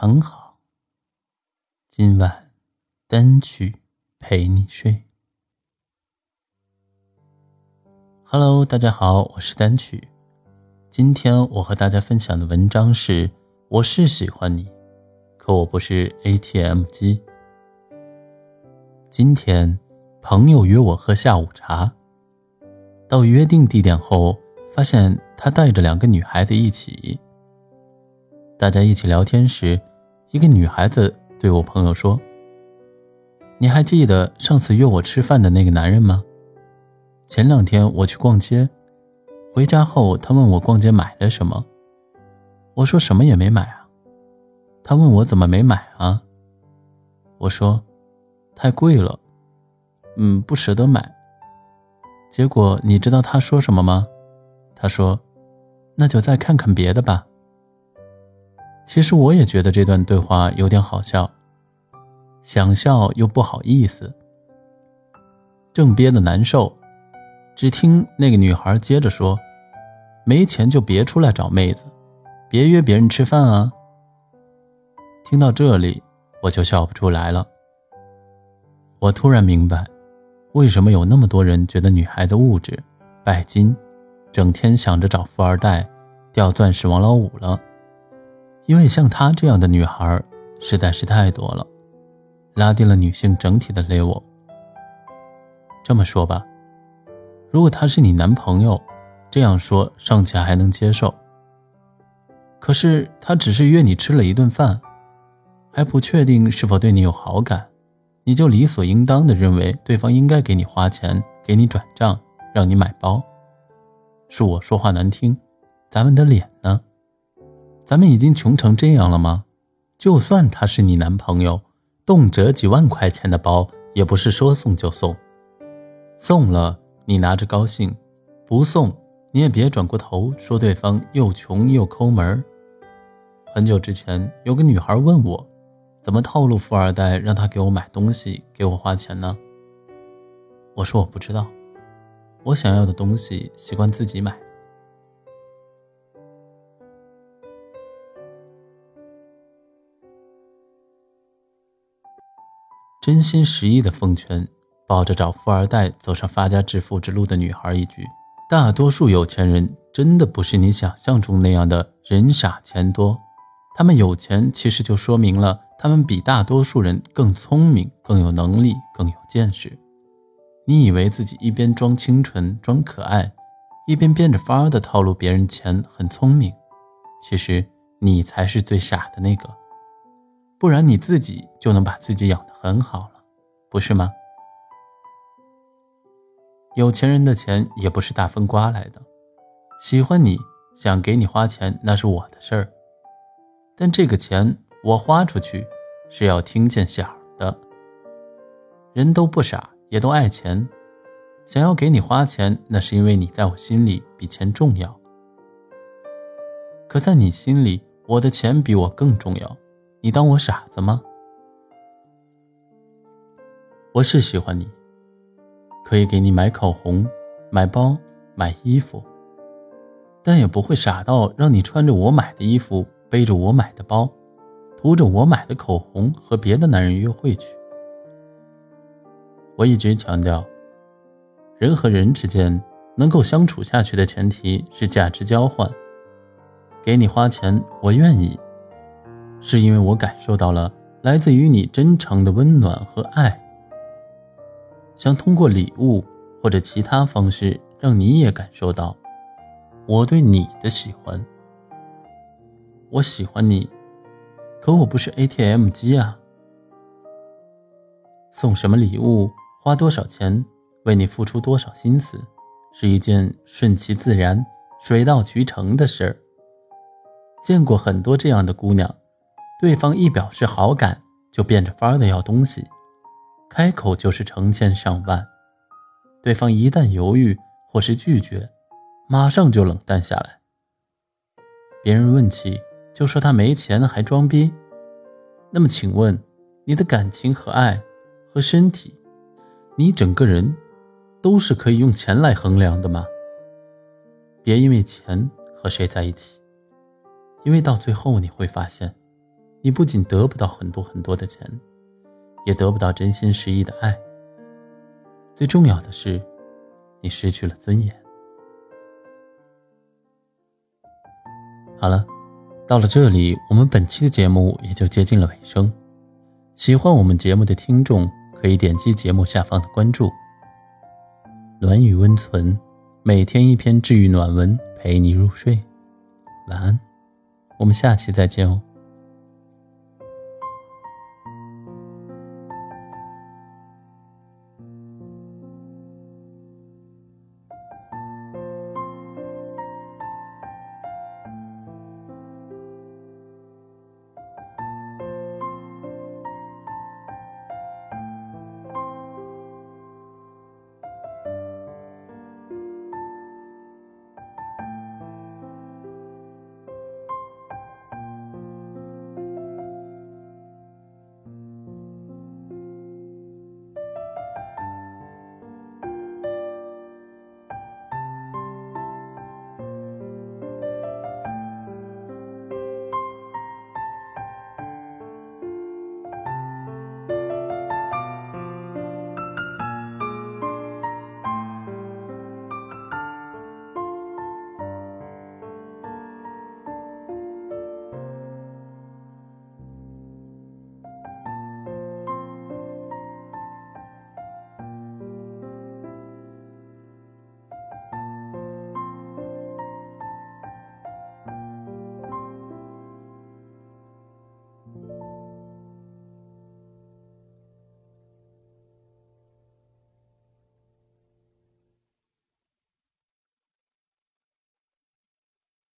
很好。今晚单曲陪你睡。Hello，大家好，我是单曲。今天我和大家分享的文章是：我是喜欢你，可我不是 ATM 机。今天朋友约我喝下午茶，到约定地点后，发现他带着两个女孩子一起。大家一起聊天时，一个女孩子对我朋友说：“你还记得上次约我吃饭的那个男人吗？前两天我去逛街，回家后他问我逛街买了什么，我说什么也没买啊。他问我怎么没买啊？我说太贵了，嗯，不舍得买。结果你知道他说什么吗？他说：那就再看看别的吧。”其实我也觉得这段对话有点好笑，想笑又不好意思，正憋得难受，只听那个女孩接着说：“没钱就别出来找妹子，别约别人吃饭啊。”听到这里，我就笑不出来了。我突然明白，为什么有那么多人觉得女孩子物质、拜金，整天想着找富二代、掉钻石王老五了。因为像她这样的女孩实在是太多了，拉低了女性整体的 level。这么说吧，如果他是你男朋友，这样说尚且还能接受。可是他只是约你吃了一顿饭，还不确定是否对你有好感，你就理所应当的认为对方应该给你花钱、给你转账、让你买包。恕我说话难听，咱们的脸呢？咱们已经穷成这样了吗？就算他是你男朋友，动辄几万块钱的包，也不是说送就送。送了你拿着高兴，不送你也别转过头说对方又穷又抠门。很久之前，有个女孩问我，怎么套路富二代让他给我买东西，给我花钱呢？我说我不知道，我想要的东西习惯自己买。真心实意的奉劝抱着找富二代走上发家致富之路的女孩一句：大多数有钱人真的不是你想象中那样的人傻钱多，他们有钱其实就说明了他们比大多数人更聪明、更有能力、更有见识。你以为自己一边装清纯、装可爱，一边变着法儿的套路别人钱很聪明，其实你才是最傻的那个。不然你自己就能把自己养得很好了，不是吗？有钱人的钱也不是大风刮来的，喜欢你想给你花钱那是我的事儿，但这个钱我花出去是要听见响的。人都不傻，也都爱钱，想要给你花钱，那是因为你在我心里比钱重要。可在你心里，我的钱比我更重要。你当我傻子吗？我是喜欢你，可以给你买口红、买包、买衣服，但也不会傻到让你穿着我买的衣服、背着我买的包、涂着我买的口红和别的男人约会去。我一直强调，人和人之间能够相处下去的前提是价值交换。给你花钱，我愿意。是因为我感受到了来自于你真诚的温暖和爱，想通过礼物或者其他方式让你也感受到我对你的喜欢。我喜欢你，可我不是 ATM 机啊！送什么礼物，花多少钱，为你付出多少心思，是一件顺其自然、水到渠成的事儿。见过很多这样的姑娘。对方一表示好感，就变着法儿的要东西，开口就是成千上万。对方一旦犹豫或是拒绝，马上就冷淡下来。别人问起，就说他没钱还装逼。那么，请问，你的感情和爱和身体，你整个人，都是可以用钱来衡量的吗？别因为钱和谁在一起，因为到最后你会发现。你不仅得不到很多很多的钱，也得不到真心实意的爱。最重要的是，你失去了尊严。好了，到了这里，我们本期的节目也就接近了尾声。喜欢我们节目的听众可以点击节目下方的关注。暖雨温存，每天一篇治愈暖文，陪你入睡。晚安，我们下期再见哦。